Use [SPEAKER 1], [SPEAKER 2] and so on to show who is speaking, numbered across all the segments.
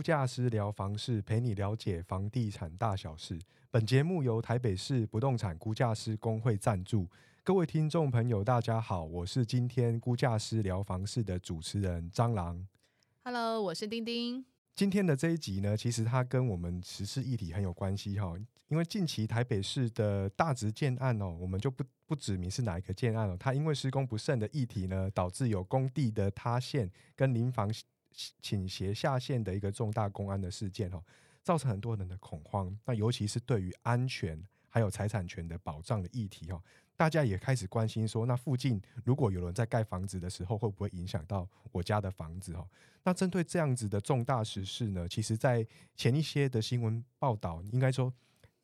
[SPEAKER 1] 估价师聊房事，陪你了解房地产大小事。本节目由台北市不动产估价师工会赞助。各位听众朋友，大家好，我是今天估价师聊房事的主持人蟑螂。
[SPEAKER 2] Hello，我是丁丁。
[SPEAKER 1] 今天的这一集呢，其实它跟我们时事议题很有关系哈，因为近期台北市的大直建案哦，我们就不不指明是哪一个建案哦，它因为施工不慎的议题呢，导致有工地的塌陷跟临房倾斜下陷的一个重大公安的事件哦，造成很多人的恐慌。那尤其是对于安全还有财产权的保障的议题哦，大家也开始关心说，那附近如果有人在盖房子的时候，会不会影响到我家的房子哦？那针对这样子的重大时事呢，其实在前一些的新闻报道，应该说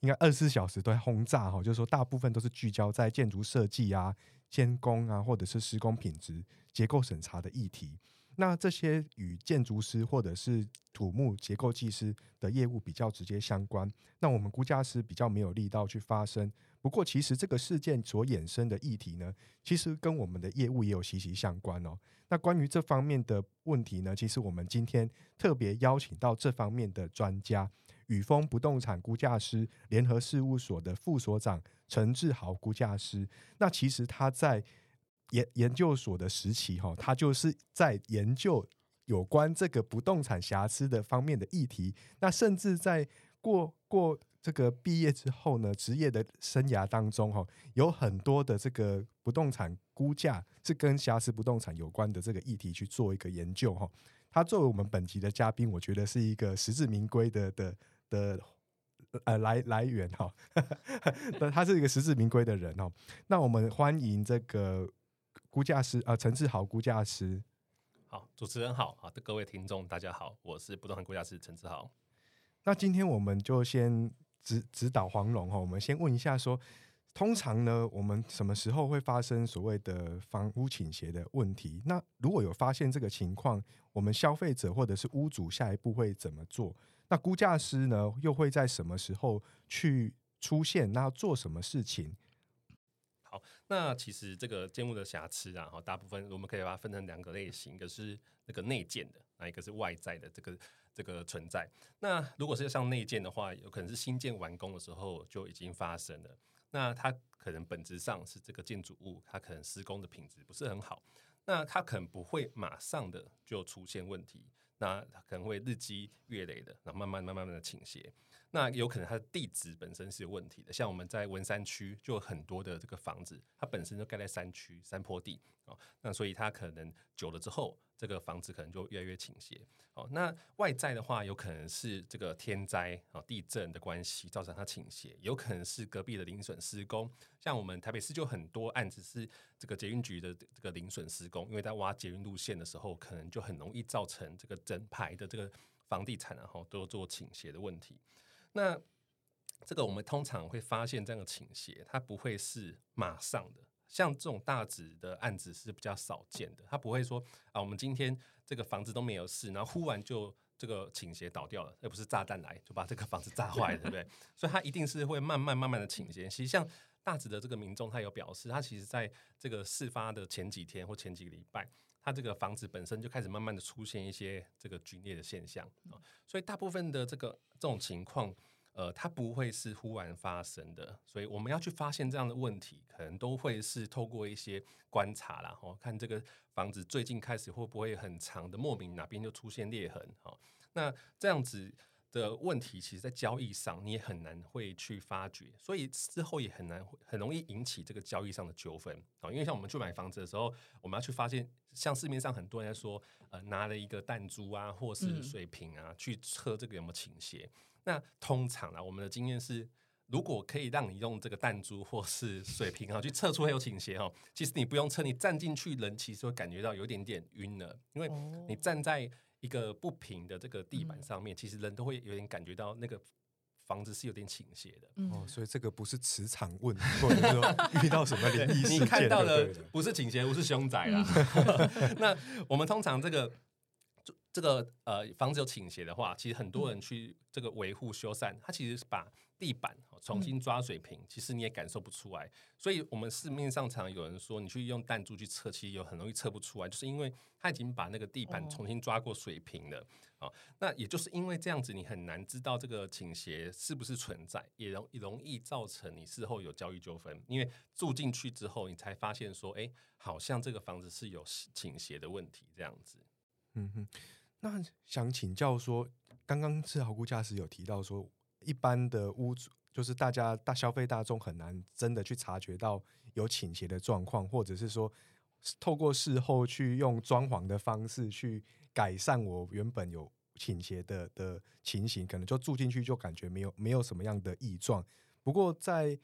[SPEAKER 1] 应该二十四小时都在轰炸哈，就是说大部分都是聚焦在建筑设计啊、监工啊，或者是施工品质、结构审查的议题。那这些与建筑师或者是土木结构技师的业务比较直接相关，那我们估价师比较没有力道去发声。不过，其实这个事件所衍生的议题呢，其实跟我们的业务也有息息相关哦。那关于这方面的问题呢，其实我们今天特别邀请到这方面的专家，宇丰不动产估价师联合事务所的副所长陈志豪估价师。那其实他在研研究所的时期，哈，他就是在研究有关这个不动产瑕疵的方面的议题。那甚至在过过这个毕业之后呢，职业的生涯当中，哈，有很多的这个不动产估价是跟瑕疵不动产有关的这个议题去做一个研究，哈。他作为我们本集的嘉宾，我觉得是一个实至名归的的的。呃，来来源哈，他是一个实至名归的人哦。那我们欢迎这个估价师啊，陈志豪估价师。
[SPEAKER 3] 好，主持人好，好的各位听众大家好，我是不动产估价师陈志豪。
[SPEAKER 1] 那今天我们就先指指导黄龙哈，我们先问一下说，通常呢，我们什么时候会发生所谓的房屋倾斜的问题？那如果有发现这个情况，我们消费者或者是屋主下一步会怎么做？那估价师呢，又会在什么时候去出现？那要做什么事情？
[SPEAKER 3] 那其实这个建物的瑕疵啊，哈，大部分我们可以把它分成两个类型，一个是那个内建的，那一个是外在的这个这个存在。那如果是像内建的话，有可能是新建完工的时候就已经发生了。那它可能本质上是这个建筑物，它可能施工的品质不是很好，那它可能不会马上的就出现问题。那可能会日积月累的，然后慢、慢慢、慢的倾斜。那有可能它的地质本身是有问题的，像我们在文山区就有很多的这个房子，它本身就盖在山区、山坡地哦，那所以它可能久了之后，这个房子可能就越来越倾斜。哦，那外在的话，有可能是这个天灾啊、地震的关系造成它倾斜，有可能是隔壁的零损施工。像我们台北市就很多案子是这个捷运局的这个零损施工，因为在挖捷运路线的时候，可能就很容易造成这个整排的这个房地产然后都做倾斜的问题。那这个我们通常会发现这样的倾斜，它不会是马上的。像这种大值的案子是比较少见的，它不会说啊，我们今天这个房子都没有事，然后忽然就这个倾斜倒掉了，而不是炸弹来就把这个房子炸坏了，对不对？所以它一定是会慢慢慢慢的倾斜。其实像大值的这个民众，他有表示，他其实在这个事发的前几天或前几个礼拜，他这个房子本身就开始慢慢的出现一些这个龟裂的现象啊，所以大部分的这个这种情况。呃，它不会是忽然发生的，所以我们要去发现这样的问题，可能都会是透过一些观察啦，哦，看这个房子最近开始会不会很长的莫名哪边就出现裂痕，哦，那这样子的问题，其实在交易上你也很难会去发觉，所以之后也很难很容易引起这个交易上的纠纷。啊，因为像我们去买房子的时候，我们要去发现，像市面上很多人在说，呃，拿了一个弹珠啊，或是水瓶啊，去测这个有没有倾斜。那通常啊，我们的经验是，如果可以让你用这个弹珠或是水瓶啊去测出它有倾斜哈，其实你不用测，你站进去人其实会感觉到有点点晕了，因为你站在一个不平的这个地板上面，其实人都会有点感觉到那个房子是有点倾斜的。
[SPEAKER 1] 哦，所以这个不是磁场问，或者说 遇到什么灵异事件，
[SPEAKER 3] 你看到的不是倾斜，不是凶宅啦。那我们通常这个。这个呃房子有倾斜的话，其实很多人去这个维护修缮，他其实是把地板重新抓水平，其实你也感受不出来。所以，我们市面上常有人说，你去用弹珠去测，其实有很容易测不出来，就是因为它已经把那个地板重新抓过水平了啊。那也就是因为这样子，你很难知道这个倾斜是不是存在，也容容易造成你事后有交易纠纷。因为住进去之后，你才发现说，哎，好像这个房子是有倾斜的问题，这样子。
[SPEAKER 1] 嗯哼，那想请教说，刚刚是豪估价师有提到说。一般的屋主，就是大家大消费大众很难真的去察觉到有倾斜的状况，或者是说透过事后去用装潢的方式去改善我原本有倾斜的的情形，可能就住进去就感觉没有没有什么样的异状。不过在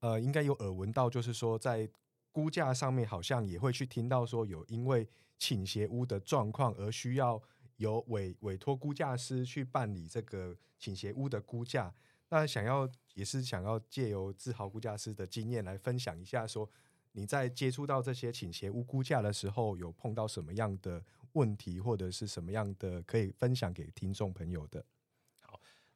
[SPEAKER 1] 呃，应该有耳闻到，就是说在估价上面好像也会去听到说有因为倾斜屋的状况而需要。由委委托估价师去办理这个倾斜屋的估价，那想要也是想要借由自豪估价师的经验来分享一下，说你在接触到这些倾斜屋估价的时候，有碰到什么样的问题，或者是什么样的可以分享给听众朋友的？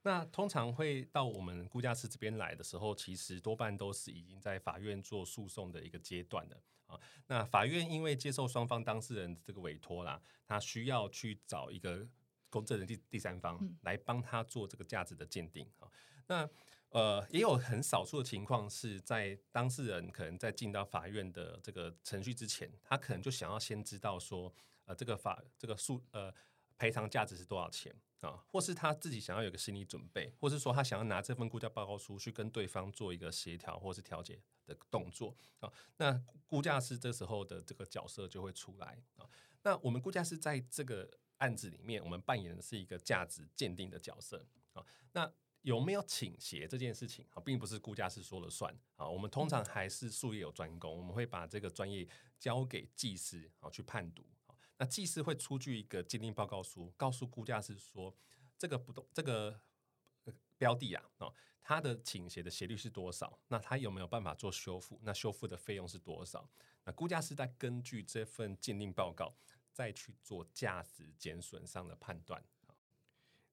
[SPEAKER 3] 好，那通常会到我们估价师这边来的时候，其实多半都是已经在法院做诉讼的一个阶段了。啊，那法院因为接受双方当事人这个委托啦，他需要去找一个公证人第第三方来帮他做这个价值的鉴定啊。那呃，也有很少数的情况是在当事人可能在进到法院的这个程序之前，他可能就想要先知道说，呃，这个法这个诉呃赔偿价值是多少钱啊，或是他自己想要有个心理准备，或是说他想要拿这份估价报告书去跟对方做一个协调或是调解。的动作啊，那估价师这时候的这个角色就会出来啊。那我们估价师在这个案子里面，我们扮演的是一个价值鉴定的角色啊。那有没有倾斜这件事情啊，并不是估价师说了算啊。我们通常还是术业有专攻，我们会把这个专业交给技师啊去判读啊。那技师会出具一个鉴定报告书，告诉估价师说这个不动这个标的啊哦。它的倾斜的斜率是多少？那它有没有办法做修复？那修复的费用是多少？那估价师在根据这份鉴定报告再去做价值减损上的判断。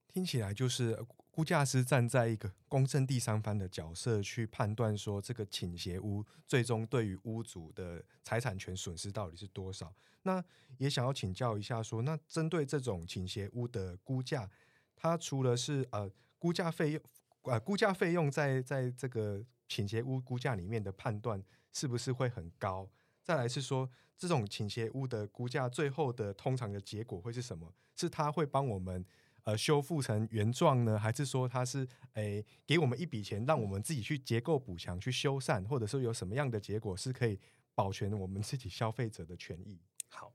[SPEAKER 1] 听起来就是估价师站在一个公正第三方的角色去判断说，这个倾斜屋最终对于屋主的财产权损失到底是多少？那也想要请教一下，说那针对这种倾斜屋的估价，它除了是呃估价费用。呃，估价费用在在这个倾斜屋估价里面的判断是不是会很高？再来是说，这种倾斜屋的估价最后的通常的结果会是什么？是他会帮我们呃修复成原状呢，还是说它是诶给我们一笔钱，让我们自己去结构补强、去修缮，或者说有什么样的结果是可以保全我们自己消费者的权益？
[SPEAKER 3] 好，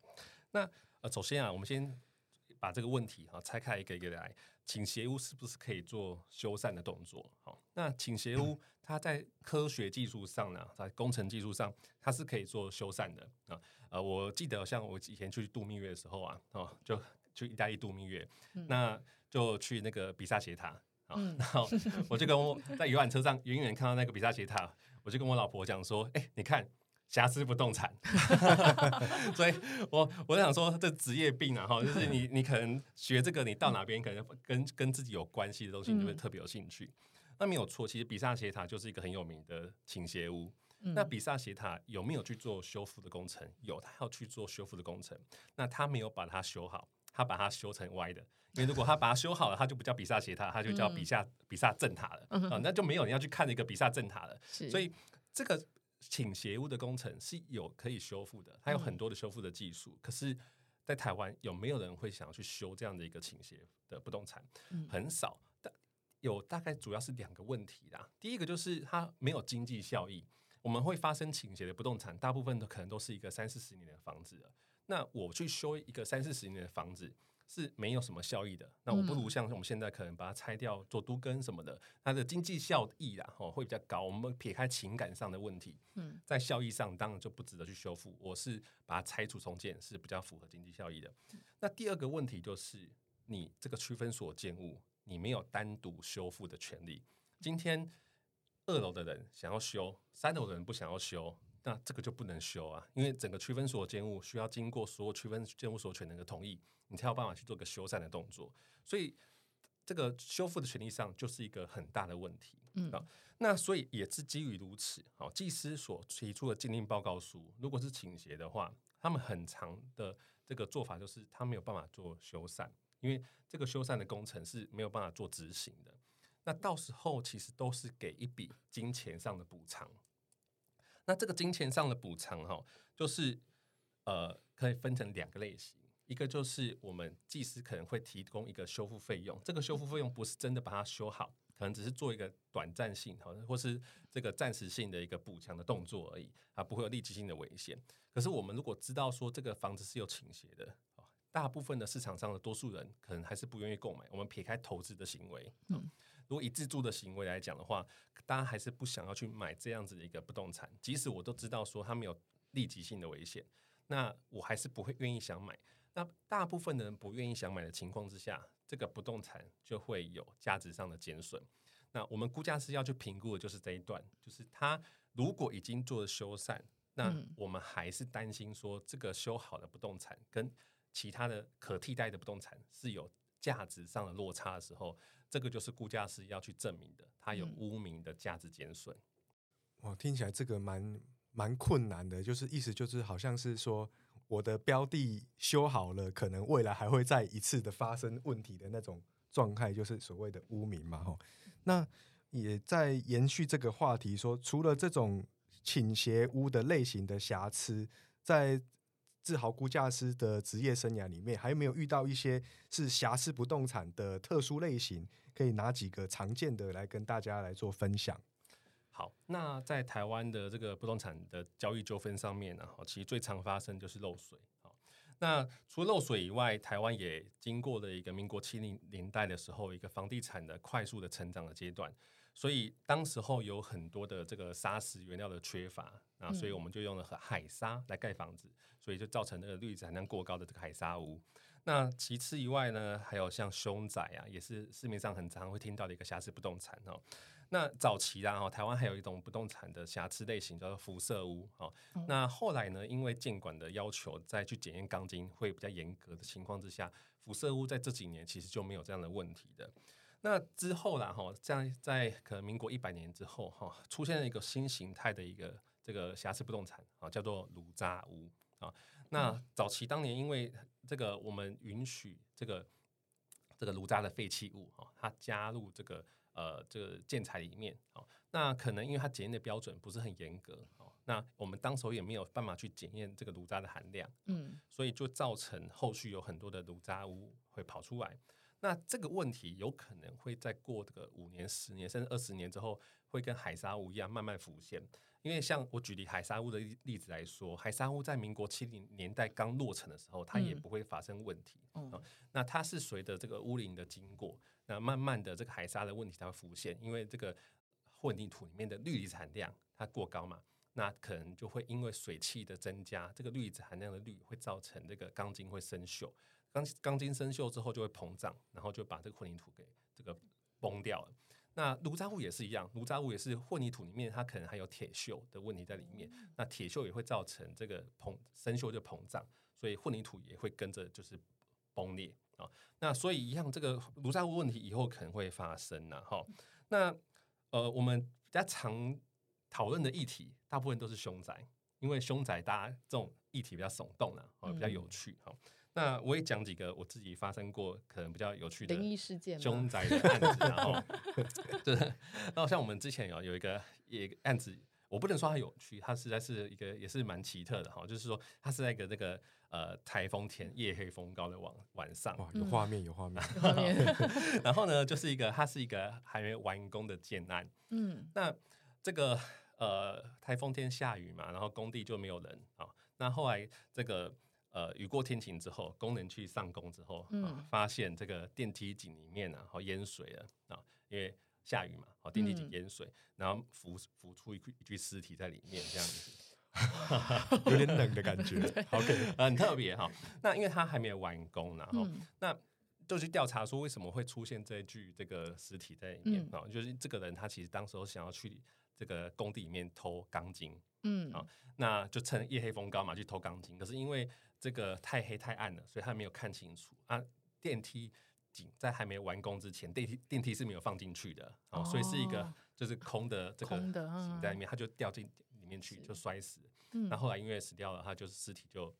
[SPEAKER 3] 那呃，首先啊，我们先把这个问题啊拆开一个一个来。倾斜屋是不是可以做修缮的动作？好，那倾斜屋 它在科学技术上呢，在工程技术上，它是可以做修缮的啊。呃，我记得像我以前去度蜜月的时候啊，哦，就去意大利度蜜月，那就去那个比萨斜塔啊，然后我就跟我 在游览车上远远看到那个比萨斜塔，我就跟我老婆讲说：“哎，你看。”瑕疵不动产，所以我我想说，这职业病啊，哈，就是你 你可能学这个，你到哪边可能跟跟自己有关系的东西，你就会特别有兴趣。那没有错，其实比萨斜塔就是一个很有名的倾斜屋。那比萨斜塔有没有去做修复的工程？有，他要去做修复的工程。那他没有把它修好，他把它修成歪的。因为如果他把它修好了，他就不叫比萨斜塔，他就叫比萨比萨正塔了。啊，那就没有人要去看那个比萨正塔了。所以这个。倾斜屋的工程是有可以修复的，它有很多的修复的技术。可是，在台湾有没有人会想要去修这样的一个倾斜的不动产？很少。但有大概主要是两个问题啦。第一个就是它没有经济效益。我们会发生倾斜的不动产，大部分都可能都是一个三四十年的房子了。那我去修一个三四十年的房子。是没有什么效益的，那我不如像我们现在可能把它拆掉做都根什么的，它的经济效益啦，哦会比较高。我们撇开情感上的问题，嗯，在效益上当然就不值得去修复。我是把它拆除重建是比较符合经济效益的。那第二个问题就是，你这个区分所建物，你没有单独修复的权利。今天二楼的人想要修，三楼的人不想要修，那这个就不能修啊，因为整个区分所建物需要经过所有区分建物所权人的同意。你才有办法去做个修缮的动作，所以这个修复的权利上就是一个很大的问题。
[SPEAKER 2] 嗯
[SPEAKER 3] 啊那所以也是基于如此，好，技师所提出的鉴定报告书，如果是倾斜的话，他们很长的这个做法就是他没有办法做修缮，因为这个修缮的工程是没有办法做执行的。那到时候其实都是给一笔金钱上的补偿。那这个金钱上的补偿哈，就是呃可以分成两个类型，一个就是我们技师可能会提供一个修复费用，这个修复费用不是真的把它修好。可能只是做一个短暂性，好，或是这个暂时性的一个补强的动作而已，啊，不会有立即性的危险。可是我们如果知道说这个房子是有倾斜的，大部分的市场上的多数人可能还是不愿意购买。我们撇开投资的行为，嗯，如果以自住的行为来讲的话，大家还是不想要去买这样子的一个不动产，即使我都知道说它没有立即性的危险，那我还是不会愿意想买。那大部分的人不愿意想买的情况之下。这个不动产就会有价值上的减损。那我们估价师要去评估的就是这一段，就是他如果已经做了修缮，那我们还是担心说这个修好的不动产跟其他的可替代的不动产是有价值上的落差的时候，这个就是估价师要去证明的，它有污名的价值减损。
[SPEAKER 1] 哇，听起来这个蛮蛮困难的，就是意思就是好像是说。我的标的修好了，可能未来还会再一次的发生问题的那种状态，就是所谓的污名嘛，吼。那也在延续这个话题，说除了这种倾斜屋的类型的瑕疵，在自豪估价师的职业生涯里面，还有没有遇到一些是瑕疵不动产的特殊类型？可以拿几个常见的来跟大家来做分享。
[SPEAKER 3] 好，那在台湾的这个不动产的交易纠纷上面呢，其实最常发生就是漏水。好，那除了漏水以外，台湾也经过了一个民国七零年代的时候，一个房地产的快速的成长的阶段，所以当时候有很多的这个砂石原料的缺乏，那所以我们就用了海沙来盖房子，所以就造成那个氯质含量过高的这个海沙屋。那其次以外呢，还有像凶宅啊，也是市面上很常会听到的一个瑕疵不动产哦。那早期啊，哈，台湾还有一种不动产的瑕疵类型叫做辐射屋，哦。那后来呢，因为监管的要求，再去检验钢筋会比较严格的情况之下，辐射屋在这几年其实就没有这样的问题的。那之后啦，哈，这样在可能民国一百年之后，哈，出现了一个新形态的一个这个瑕疵不动产啊，叫做炉渣屋啊。那早期当年因为这个我们允许这个这个炉渣的废弃物哈，它加入这个。呃，这个建材里面，哦，那可能因为它检验的标准不是很严格，哦，那我们当时候也没有办法去检验这个炉渣的含量，嗯，所以就造成后续有很多的炉渣污会跑出来。那这个问题有可能会在过这个五年、十年甚至二十年之后，会跟海沙屋一样慢慢浮现。因为像我举例海沙屋的例子来说，海沙屋在民国七零年代刚落成的时候，它也不会发生问题。嗯，那它是随着这个屋龄的经过，那慢慢的这个海沙的问题它会浮现。因为这个混凝土里面的氯离子含量它过高嘛，那可能就会因为水汽的增加，这个氯离子含量的氯会造成这个钢筋会生锈。钢钢筋生锈之后就会膨胀，然后就把这个混凝土给这个崩掉了。那炉渣物也是一样，炉渣物也是混凝土里面，它可能还有铁锈的问题在里面。那铁锈也会造成这个膨生锈就膨胀，所以混凝土也会跟着就是崩裂啊。那所以一样，这个炉渣物问题以后可能会发生呐。哈，那呃，我们比较常讨论的议题，大部分都是凶宅，因为凶宅大家这种议题比较耸动啊，比较有趣哈。那我也讲几个我自己发生过可能比较有趣的
[SPEAKER 2] 灵异事件、
[SPEAKER 3] 凶宅的案子，然后，对，然后像我们之前有有一个一个案子，我不能说它有趣，它实在是一个也是蛮奇特的哈，就是说它是在一个那个呃台风天夜黑风高的晚晚上，
[SPEAKER 1] 哇，有画面有画面，
[SPEAKER 3] 然后呢，就是一个它是一个还没完工的建案，嗯，那这个呃台风天下雨嘛，然后工地就没有人啊，那后来这个。呃，雨过天晴之后，工人去上工之后，嗯，发现这个电梯井里面啊，好淹水了啊，因为下雨嘛，好电梯井淹水，然后浮浮出一具一具尸体在里面，这样
[SPEAKER 1] 子，有点冷的感觉
[SPEAKER 3] ，OK，很特别哈。那因为他还没有完工，然后那就去调查说为什么会出现这具这个尸体在里面啊？就是这个人他其实当时候想要去这个工地里面偷钢筋，嗯。啊，那就趁夜黑风高嘛去偷钢筋，可是因为这个太黑太暗了，所以他没有看清楚啊。电梯井在还没完工之前，电梯电梯是没有放进去的哦，所以是一个就是空的这个
[SPEAKER 2] 空的嗯
[SPEAKER 3] 在里面，他就掉进里面去，就摔死了。
[SPEAKER 2] 嗯
[SPEAKER 3] 那后来因为死掉了，他就是尸体就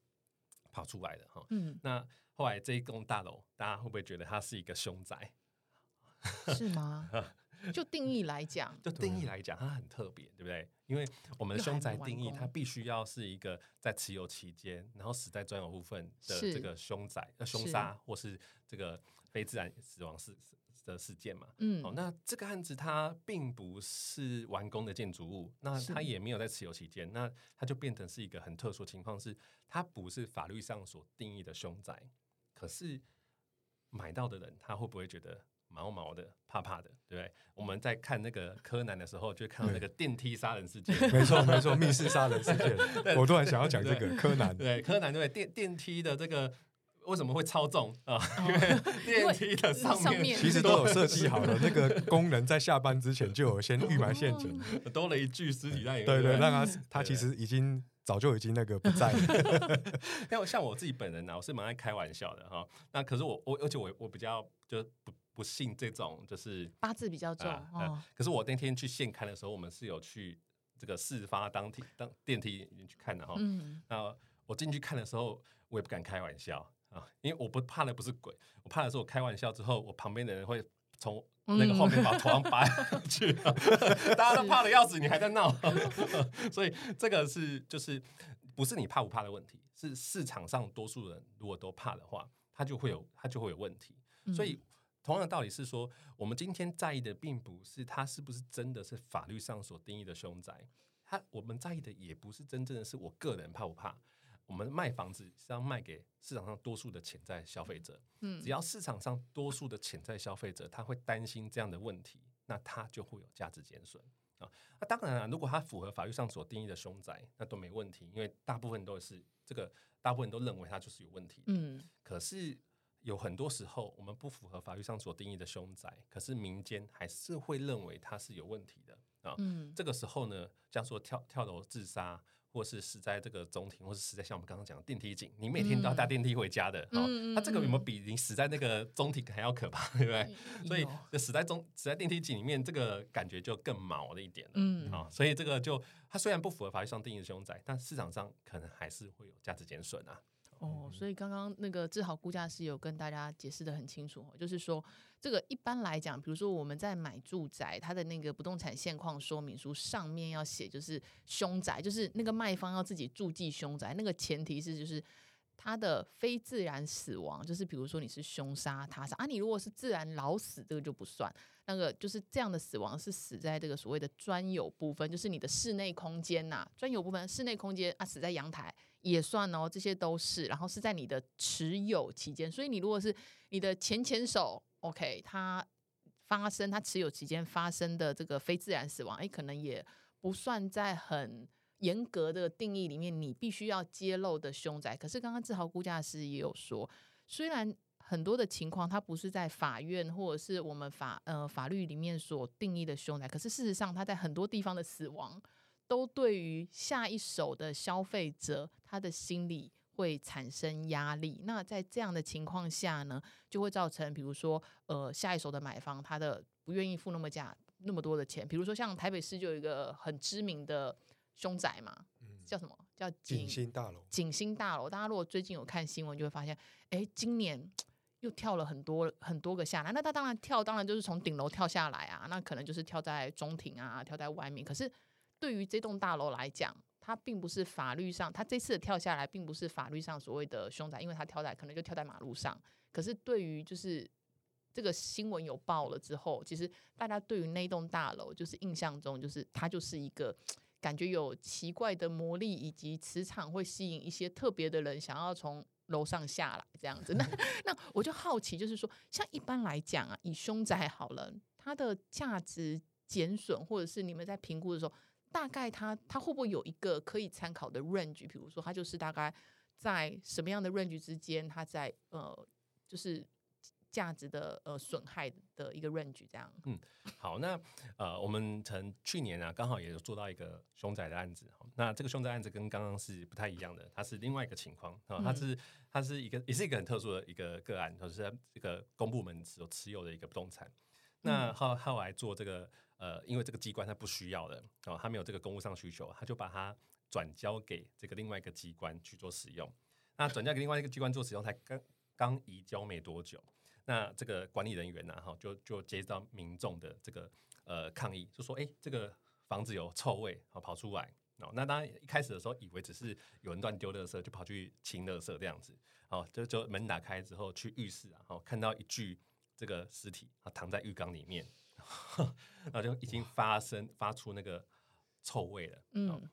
[SPEAKER 3] 跑出来了哈。
[SPEAKER 2] 嗯，
[SPEAKER 3] 那后来这一栋大楼，大家会不会觉得它是一个凶宅？
[SPEAKER 2] 是吗？就定义来讲，
[SPEAKER 3] 就定义来讲，它很特别，对不对？因为我们的凶宅定义，它必须要是一个在持有期间，然后死在专有部分的这个凶宅、呃凶杀或是这个非自然死亡事的事件嘛。
[SPEAKER 2] 嗯
[SPEAKER 3] 哦，那这个案子它并不是完工的建筑物，那它也没有在持有期间，那它就变成是一个很特殊的情况，是它不是法律上所定义的凶宅，可是买到的人他会不会觉得毛毛的、怕怕的，对不对？我们在看那个柯南的时候，就看到那个电梯杀人事件，
[SPEAKER 1] 没错没错，密室杀人事件，我突然想要讲这个柯南，
[SPEAKER 3] 对，柯南对？电电梯的这个为什么会超重啊？因为
[SPEAKER 2] 因为
[SPEAKER 3] 电梯的上面。
[SPEAKER 1] 其实都有设计好了，那个工人在下班之前就有先预埋陷阱，
[SPEAKER 3] 多了一具尸体在里面，
[SPEAKER 1] 对对，
[SPEAKER 3] 不
[SPEAKER 1] 让他他其实已经早就已经那个不在了，
[SPEAKER 3] 像像我自己本人呢、我是蛮爱开玩笑的哈。那可是我我而且我我比较就不不信这种就是
[SPEAKER 2] 八字比较重
[SPEAKER 3] 啊、
[SPEAKER 2] 哦
[SPEAKER 3] 呃。可是我那天去现看的时候，我们是有去这个事发当天当电梯去看的哈。
[SPEAKER 2] 嗯，
[SPEAKER 3] 那我进去看的时候，我也不敢开玩笑啊，因为我不怕的不是鬼，我怕的是我开玩笑之后，我旁边的人会从那个后面把我头上扒下去 大家都怕的要死，你还在闹，所以这个是就是不是你怕不怕的问题，是市场上多数人如果都怕的话，他就会有他就会有问题。
[SPEAKER 2] 嗯
[SPEAKER 3] 所以同样的道理是说，我们今天在意的并不是它是不是真的是法律上所定义的凶宅，它我们在意的也不是真正的是我个人怕不怕。我们卖房子是要卖给市场上多数的潜在消费者，
[SPEAKER 2] 嗯
[SPEAKER 3] 只要市场上多数的潜在消费者他会担心这样的问题，那他就会有价值减损啊。那当然了，如果它符合法律上所定义的凶宅，那都没问题，因为大部分都是这个，大部分都认为它就是有问题的。
[SPEAKER 2] 嗯
[SPEAKER 3] 可是有很多时候，我们不符合法律上所定义的凶宅，可是民间还是会认为它是有问题的啊。
[SPEAKER 2] 嗯
[SPEAKER 3] 这个时候呢，像说跳跳楼自杀，或是死在这个中庭，或是死在像我们刚刚讲的电梯井，你每天都要搭电梯回家的，哦，
[SPEAKER 2] 嗯嗯
[SPEAKER 3] 那这个有没有比你死在那个中庭还要可怕，对不对？所以死在中死在电梯井里面，这个感觉就更毛了一点了。
[SPEAKER 2] 嗯
[SPEAKER 3] 啊、所以这个就它虽然不符合法律上定义的凶宅，但市场上可能还是会有价值减损啊。
[SPEAKER 2] 哦，所以刚刚那个志豪估价师有跟大家解释的很清楚哦，就是说这个一般来讲，比如说我们在买住宅，它的那个不动产现况说明书上面要写就是凶宅，就是那个卖方要自己注记凶宅，那个前提是就是。他的非自然死亡，就是比如说你是凶杀、他杀啊，你如果是自然老死，这个就不算。那个就是这样的死亡是死在这个所谓的专有部分，就是你的室内空间呐、专有部分室内空间啊，死在阳台也算哦，这些都是。然后是在你的持有期间，所以你如果是你的前前手，OK，它发生它持有期间发生的这个非自然死亡，哎，可能也不算在很严格的定义里面，你必须要揭露的凶宅。可是刚刚志豪估价师也有说，虽然很多的情况它不是在法院或者是我们法呃法律里面所定义的凶宅，可是事实上它在很多地方的死亡，都对于下一手的消费者他的心理会产生压力。那在这样的情况下呢，就会造成比如说呃下一手的买方他的不愿意付那么价那么多的钱，比如说像台北市就有一个很知名的凶宅嘛，叫什么叫
[SPEAKER 1] 景星大楼，
[SPEAKER 2] 景星大楼，大家如果最近有看新闻，就会发现，哎，今年 又跳了很多很多个下来。那他当然跳，当然就是从顶楼跳下来啊，那可能就是跳在中庭啊，跳在外面。可是对于这栋大楼来讲，它并不是法律上，他这次的跳下来，并不是法律上所谓的凶宅，因为他跳在可能就跳在马路上。可是对于就是这个新闻有报了之后，其实大家对于那栋大楼就是印象中就是它就是一个感觉有奇怪的魔力以及磁场，会吸引一些特别的人想要从楼上下来这样子。那 那我就好奇，就是说，像一般来讲啊，以凶宅好了，它的价值减损，或者是你们在评估的时候，大概它它会不会有一个可以参考的 range？比如说，它就是大概在什么样的 range 之间，它在呃，就是价值的呃损害的一个 range 这样。
[SPEAKER 3] 嗯好，那呃，我们曾去年啊，刚好也有做到一个凶宅的案子。那这个凶宅案子跟刚刚是不太一样的，它是另外一个情况啊，它
[SPEAKER 2] 嗯
[SPEAKER 3] 是它是一个也是一个很特殊的一个个案，就是这个公部门所持有的一个不动产。那后后来做这个呃，因为这个机关它不需要了哦，他没有这个公务上需求，他就把它转交给这个另外一个机关去做使用。那转交给另外一个机关做使用，才刚刚移交没多久，那这个管理人员呢，哈，就就接到民众的这个呃抗议，就说，哎，这个房子有臭味，好跑出来。哦，那当然一开始的时候以为只是有人乱丢垃圾，就跑去清垃圾这样子。哦，就就门打开之后去浴室啊，哦，看到一具这个尸体啊躺在浴缸里面，然后就已经发生发出那个臭味了。嗯，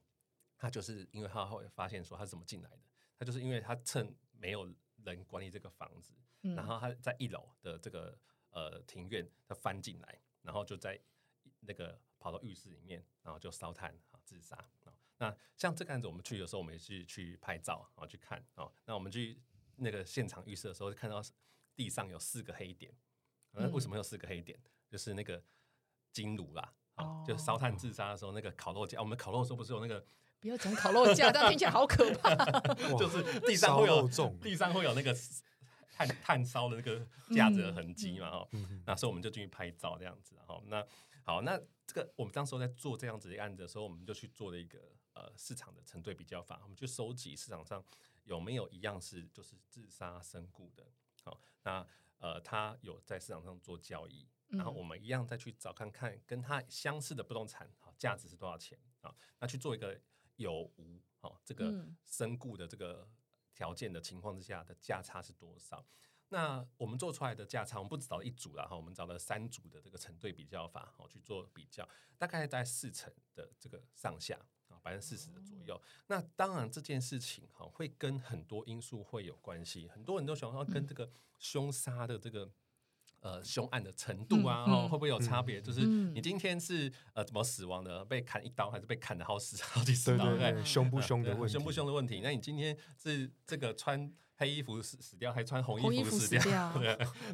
[SPEAKER 3] 他就是因为他后来发现说他是怎么进来的，他就是因为他趁没有人管理这个房子，然后他在一楼的这个呃庭院，他翻进来，然后就在那个跑到浴室里面，然后就烧炭啊自杀啊。那像这个案子，我们去的时候，我们也是去拍照啊去看啊。那我们去那个现场浴室的时候，看到地上有四个黑点，那为什么有四个黑点？就是那个金炉啦，啊，就烧炭自杀的时候那个烤肉架，我们烤肉的时候不是有那个。
[SPEAKER 2] 不要讲烤肉架，这样听起来好可怕。
[SPEAKER 3] 就是地上会有地上会有那个炭炭烧的那个架子的痕迹嘛，哦，那所以我们就进去拍照这样子，哈，那好，那这个我们当时在做这样子的案子的时候，我们就去做了一个呃市场的成对比较法，我们去收集市场上有没有一样是就是自杀身故的，好，那呃他有在市场上做交易，然后我们一样再去找看看跟他相似的不动产，好，价值是多少钱啊？那去做一个。有无哦，这个身故的这个条件的情况之下的价差是多少？那我们做出来的价差，我们不只找一组了哈，我们找了三组的这个成对比较法哦去做比较，大概在四成的这个上下啊，百分之四十的左右。那当然这件事情哈会跟很多因素会有关系，很多人都想要跟这个凶杀的这个。呃，凶案的程度啊，哦，会不会有差别？就是你今天是呃怎么死亡的？被砍一刀，还是被砍的好死好几十刀？
[SPEAKER 1] 对对对，凶不凶的问题，
[SPEAKER 3] 凶不凶的问题。那你今天是这个穿黑衣服死死掉，还穿红衣服死掉？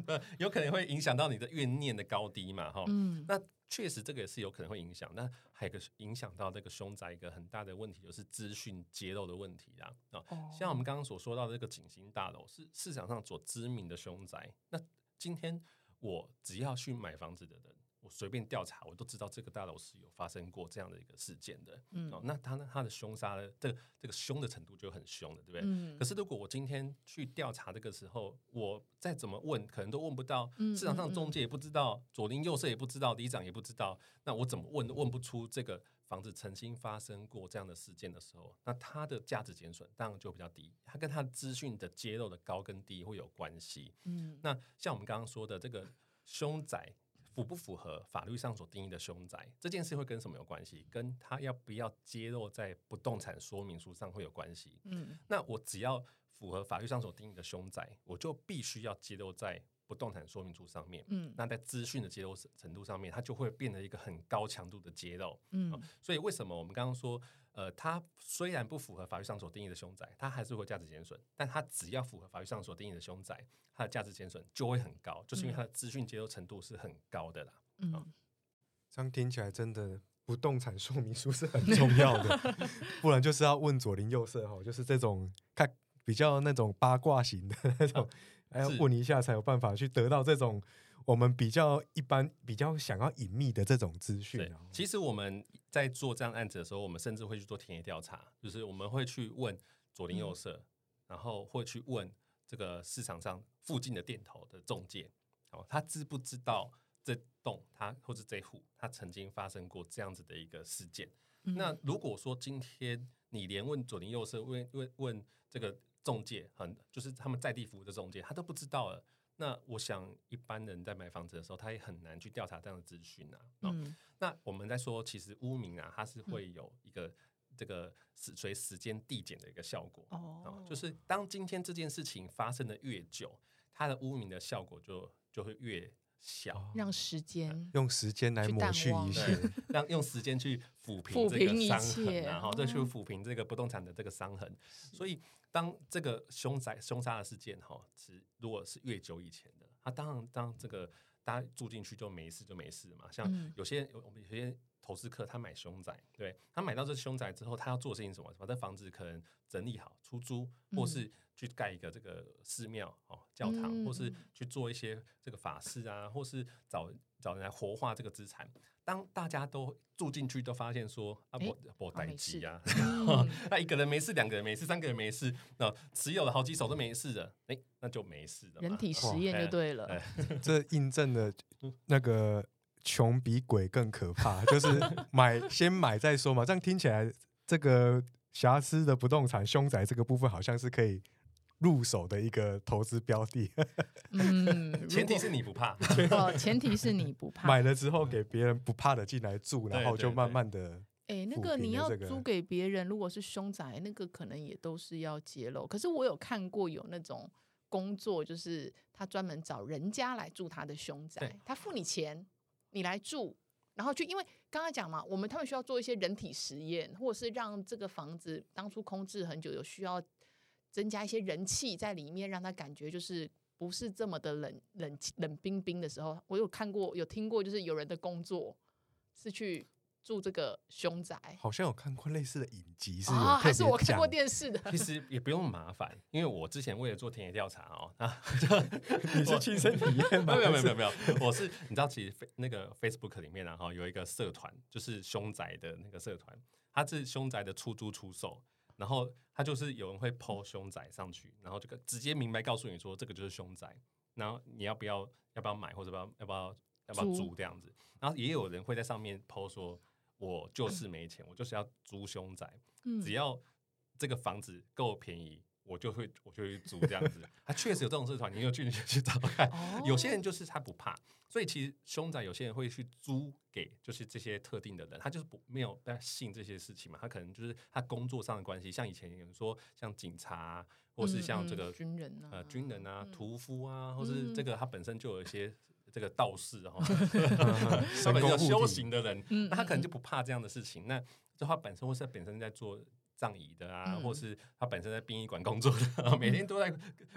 [SPEAKER 3] 对，有可能会影响到你的怨念的高低嘛？哈，嗯，那确实这个也是有可能会影响。那还有个影响到这个凶宅一个很大的问题，就是资讯揭露的问题啊。啊，像我们刚刚所说到的这个景星大楼，是市场上所知名的凶宅。那今天我只要去买房子的人，我随便调查，我都知道这个大楼是有发生过这样的一个事件的。嗯，哦，那他呢，他的凶杀的这个这个凶的程度就很凶了，对不对？嗯。可是如果我今天去调查这个时候，我再怎么问，可能都问不到。市场上中介也不知道，左邻右舍也不知道，里长也不知道，那我怎么问都问不出这个。房子曾经发生过这样的事件的时候，那它的价值减损当然就比较低。它跟它资讯的揭露的高跟低会有关系。嗯，那像我们刚刚说的这个凶宅符不符合法律上所定义的凶宅这件事会跟什么有关系？跟他要不要揭露在不动产说明书上会有关系。嗯，那我只要符合法律上所定义的凶宅，我就必须要揭露在。不动产说明书上面，嗯，那在资讯的揭露程度上面，它就会变得一个很高强度的揭露，嗯，所以为什么我们刚刚说，呃，它虽然不符合法律上所定义的凶宅，它还是会价值减损，但它只要符合法律上所定义的凶宅，它的价值减损就会很高，就是因为它的资讯接受程度是很高的啦，嗯，
[SPEAKER 1] 这样听起来真的不动产说明书是很 重要的，不然就是要问左邻右舍哈，就是这种看比较那种八卦型的那种。还要问一下才有办法去得到这种我们比较一般、比较想要隐秘的这种资讯。
[SPEAKER 3] 其实我们在做这样案子的时候，我们甚至会去做田野调查，就是我们会去问左邻右舍，然后会去问这个市场上附近的店头的中介，哦，他知不知道这栋他或者这户他曾经发生过这样子的一个事件？那如果说今天你连问左邻右舍，问问问这个。中介很就是他们在地服务的中介，他都不知道了。那我想一般人在买房子的时候，他也很难去调查这样的资讯啊。嗯，那我们在说，其实污名啊，它是会有一个这个随时间递减的一个效果。哦，就是当今天这件事情发生的越久，它的污名的效果就就会越。小。
[SPEAKER 2] 让时间
[SPEAKER 1] 用时间来抹去一切，
[SPEAKER 3] 让用时间去抚平这个伤痕，然后再去抚平这个不动产的这个伤痕。所以，当这个凶宅凶杀的事件哈，是如果是越久以前的，他当然当这个大家住进去就没事就没事嘛。像有些我们有些投资客他买凶宅，对他买到这凶宅之后，他要做的事情什么？把这房子可能整理好出租，或是去盖一个这个寺庙哦教堂，
[SPEAKER 2] 嗯
[SPEAKER 3] 或是去做一些这个法事啊，或是找找人来活化这个资产。当大家都住进去，都发现说啊，
[SPEAKER 2] 诶
[SPEAKER 3] 我我待
[SPEAKER 2] 好没事
[SPEAKER 3] 机啊，
[SPEAKER 2] 嗯
[SPEAKER 3] 那一个人没事，两个人没事，三个人没事，那持有了好几手都没事的，哎、那就没事了嘛。
[SPEAKER 2] 人体实验就对了。
[SPEAKER 3] 哎
[SPEAKER 1] 这印证了
[SPEAKER 3] 嗯
[SPEAKER 1] 那个穷比鬼更可怕，就是买先买再说嘛。这样听起来，这个瑕疵的不动产凶宅这个部分好像是可以入手的一个投资标的。
[SPEAKER 2] 嗯，
[SPEAKER 3] 前提是你不怕，
[SPEAKER 2] 哦，前提是你不怕。
[SPEAKER 1] 买了之后给别人不怕的进来住，然后就慢慢的
[SPEAKER 2] 哎、那
[SPEAKER 1] 抚
[SPEAKER 2] 个你要租给别人，如果是凶宅，那个可能也都是要揭露。可是我有看过有那种工作，就是他专门找人家来住他的凶宅，他付你钱，你来住，然后就因为刚刚讲嘛，我们他们需要做一些人体实验，或者是让这个房子当初空置很久，有需要增加一些人气在里面，让他感觉就是。不是这么的冷冷冷冰冰的时候，我有看过有听过，就是有人的工作是去住这个凶宅，
[SPEAKER 1] 好像有看过类似的影集，是有
[SPEAKER 2] 啊，
[SPEAKER 1] 特
[SPEAKER 2] 还是我看过
[SPEAKER 1] 讲
[SPEAKER 2] 电视的。
[SPEAKER 3] 其实也不用麻烦，因为我之前为了做田野调查哦，啊，
[SPEAKER 1] 你是亲身体验吗？
[SPEAKER 3] 没有没有没有没有，我是你知道，其实那个 Facebook 里面啊哈有一个社团，就是凶宅的那个社团，它是凶宅的出租出售，然后他就是有人会 PO 凶宅上去，然后这个直接明白告诉你说这个就是凶宅，然后你要不要要不要买或者要不要要不要要不要
[SPEAKER 2] 租
[SPEAKER 3] 租这样子，然后也有人会在上面 PO 说，我就是没钱，我就是要租凶宅，
[SPEAKER 2] 嗯
[SPEAKER 3] 只要这个房子够便宜，我就会我就会租这样子。他确实有这种社团，你有去你就去找看。
[SPEAKER 2] 哦
[SPEAKER 3] 有些人就是他不怕，所以其实凶宅有些人会去租给就是这些特定的人，他就是不没有不要信这些事情嘛，他可能就是他工作上的关系，像以前有人说像警察啊、或是像这
[SPEAKER 2] 嗯
[SPEAKER 3] 个、
[SPEAKER 2] 嗯军人啊
[SPEAKER 3] 呃军人啊、
[SPEAKER 2] 嗯
[SPEAKER 3] 屠夫啊，或是
[SPEAKER 2] 嗯
[SPEAKER 3] 这个他本身就有一些。这个道士哈，
[SPEAKER 1] 神
[SPEAKER 3] 他本身有修行的人，
[SPEAKER 2] 嗯
[SPEAKER 3] 那他可能
[SPEAKER 2] 嗯
[SPEAKER 3] 就不怕这样的事情。那就他本身或是本身在做葬仪的啊，
[SPEAKER 2] 嗯
[SPEAKER 3] 或是他本身在殡仪馆工作的，每天都在。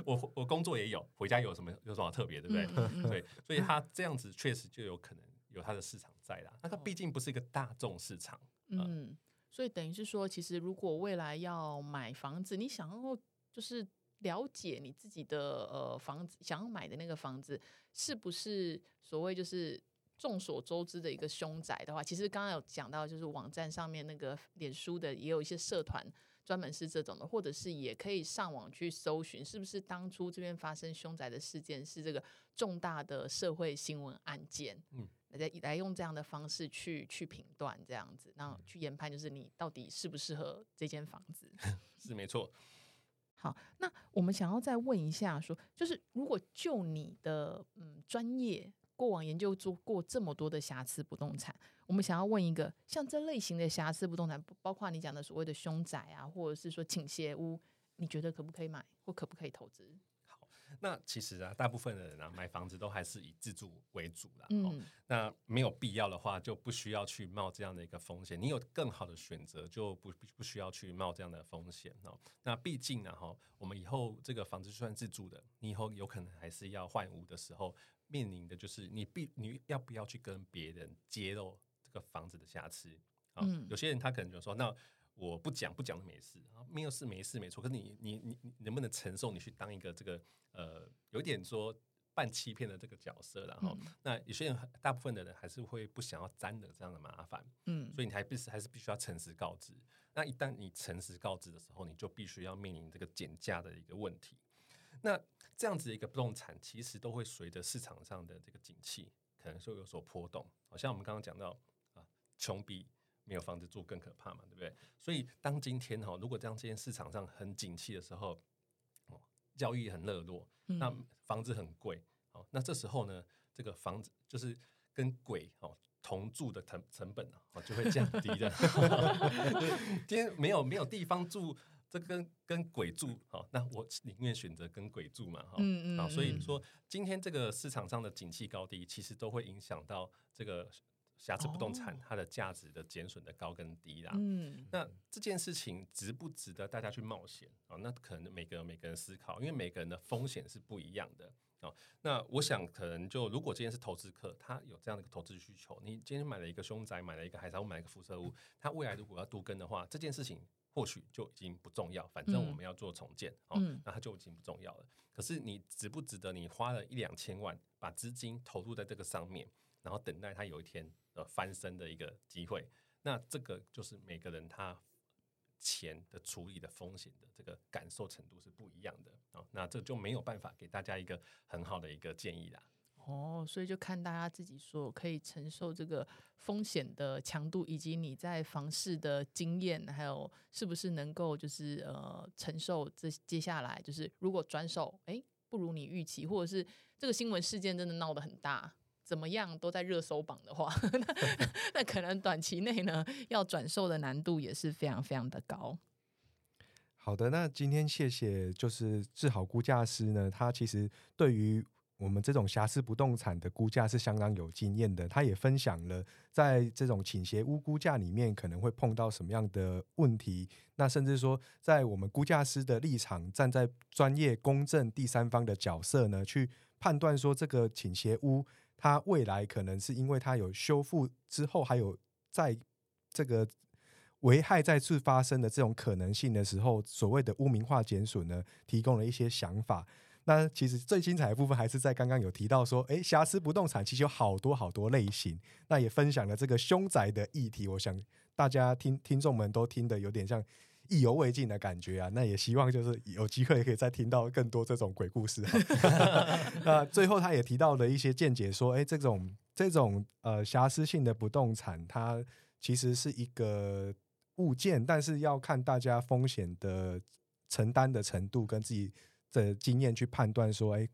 [SPEAKER 3] 我我工作也有，回家有什么有什么特别，对不对？
[SPEAKER 2] 嗯嗯 嗯
[SPEAKER 3] 对，所以他这样子确实就有可能有他的市场在啦。那它
[SPEAKER 2] 哦
[SPEAKER 3] 毕竟不是一个大众市场，
[SPEAKER 2] 嗯，所以等于是说，其实如果未来要买房子，你想要就是了解你自己的呃房子想要买的那个房子是不是所谓就是众所周知的一个凶宅的话，其实刚刚有讲到，就是网站上面那个脸书的也有一些社团。专门是这种的，或者是也可以上网去搜寻，是不是当初这边发生凶宅的事件是这个重大的社会新闻案件？
[SPEAKER 3] 嗯
[SPEAKER 2] 嗯，来来用这样的方式去去评断这样子，然后去研判，就是你到底适不适合这间房子。
[SPEAKER 3] 是没错。
[SPEAKER 2] 好，那我们想要再问一下说就是如果就你的嗯专业过往研究做过这么多的瑕疵不动产，我们想要问一个，像这类型的瑕疵不动产，包括你讲的所谓的凶宅啊，或者是说倾斜屋，你觉得可不可以买，或可不可以投资？
[SPEAKER 3] 那其实啊，大部分的人啊，买房子都还是以自住为主啦。哦，
[SPEAKER 2] 嗯
[SPEAKER 3] 那没有必要的话，就不需要去冒这样的一个风险。你有更好的选择，就不不不需要去冒这样的风险哦。那毕竟呢，哈，我们以后这个房子就算自住的，你以后有可能还是要换屋的时候，面临的就是你必你要不要去跟别人揭露这个房子的瑕疵啊？
[SPEAKER 2] 嗯
[SPEAKER 3] 有些人他可能就说，那我不讲不讲就没事啊，没有事没事没错。可是你你你你能不能承受你去当一个这个呃，有点说半欺骗的这个角色，然后、
[SPEAKER 2] 嗯
[SPEAKER 3] 那有些人大部分的人还是会不想要沾惹这样的麻烦，
[SPEAKER 2] 嗯
[SPEAKER 3] 所以你还必须还是必须要诚实告知。那一旦你诚实告知的时候，你就必须要面临这个减价的一个问题。那这样子的一个不动产，其实都会随着市场上的这个景气，可能说有所波动。好像我们刚刚讲到啊，穷比没有房子住更可怕嘛，对不对？所以当今天哈，如果当今天市场上很景气的时候，哦，交易很热络，那
[SPEAKER 2] 嗯
[SPEAKER 3] 房子很贵，哦，那这时候呢，这个房子就是跟鬼哦同住的成成本啊，哦就会降低的。今天没有没有地方住，这跟跟鬼住，好、那我宁愿选择跟鬼住嘛，哈、
[SPEAKER 2] 嗯嗯
[SPEAKER 3] 啊，所以
[SPEAKER 2] 嗯
[SPEAKER 3] 说今天这个市场上的景气高低，其实都会影响到这个瑕疵不动产
[SPEAKER 2] 哦
[SPEAKER 3] 它的价值的减损的高跟低啦。
[SPEAKER 2] 嗯，
[SPEAKER 3] 那这件事情值不值得大家去冒险啊？那可能每个人每个人思考，因为每个人的风险是不一样的啊。那我想可能就如果今天是投资客，他有这样的一个投资需求，你今天买了一个凶宅，买了一个海沙屋，买了一个辐射屋，他未来如果要多跟的话，这件事情或许就已经不重要，反正我们要做重建哦，
[SPEAKER 2] 嗯
[SPEAKER 3] 那它就已经不重要了。可是你值不值得你花了一两千万把资金投入在这个上面，然后等待它有一天呃翻身的一个机会？那这个就是每个人他钱的处理的风险的这个感受程度是不一样的啊、那这就没有办法给大家一个很好的一个建议啦。
[SPEAKER 2] 哦，所以就看大家自己说可以承受这个风险的强度，以及你在房市的经验，还有是不是能够就是呃承受这接下来就是如果转手哎不如你预期，或者是这个新闻事件真的闹得很大。怎么样都在热搜榜的话，那可能短期内呢，要转售的难度也是非常非常的高。
[SPEAKER 1] 好的，那今天谢谢，就是志豪估价师呢，他其实对于我们这种瑕疵不动产的估价是相当有经验的。他也分享了在这种倾斜屋估价里面可能会碰到什么样的问题，那甚至说在我们估价师的立场，站在专业、公正第三方的角色呢，去判断说这个倾斜屋它未来可能是因为它有修复之后，还有在这个危害再次发生的这种可能性的时候，所谓的污名化减损呢，提供了一些想法。那其实最精彩的部分还是在刚刚有提到说，诶，瑕疵不动产其实有好多好多类型。那也分享了这个凶宅的议题，我想大家听听众们都听得有点像意犹未尽的感觉啊。那也希望就是有机会可以再听到更多这种鬼故事啊。那最后他也提到了一些见解，说，诶，这种这种呃瑕疵性的不动产，它其实是一个物件，但是要看大家风险的承担的程度跟自己的经验去判断说，哎，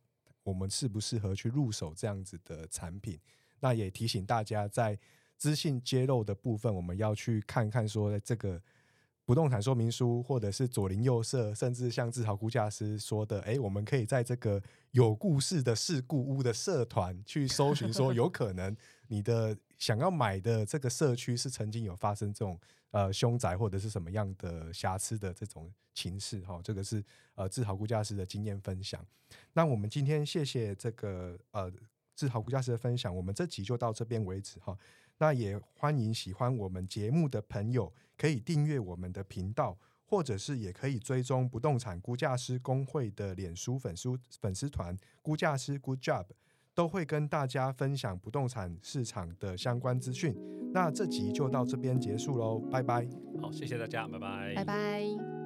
[SPEAKER 1] 我们适不适合去入手这样子的产品？那也提醒大家，在资讯揭露的部分，我们要去看看说这个不动产说明书，或者是左邻右舍，甚至像自豪估价师说的，哎，我们可以在这个有故事的事故屋的社团去搜寻，说有可能你的想要买的这个社区是曾经有发生这种呃凶宅或者是什么样的瑕疵的这种情势哈、这个是呃自豪估价师的经验分享。那我们今天谢谢这个呃自豪估价师的分享，我们这集就到这边为止哈、那也欢迎喜欢我们节目的朋友可以订阅我们的频道，或者是也可以追踪不动产估价师工会的脸书粉丝粉丝团“估价师 Good Job”，都会跟大家分享不动产市场的相关资讯。那这集就到这边结束喽，拜拜。
[SPEAKER 3] 好，谢谢大家，拜拜，
[SPEAKER 2] 拜拜。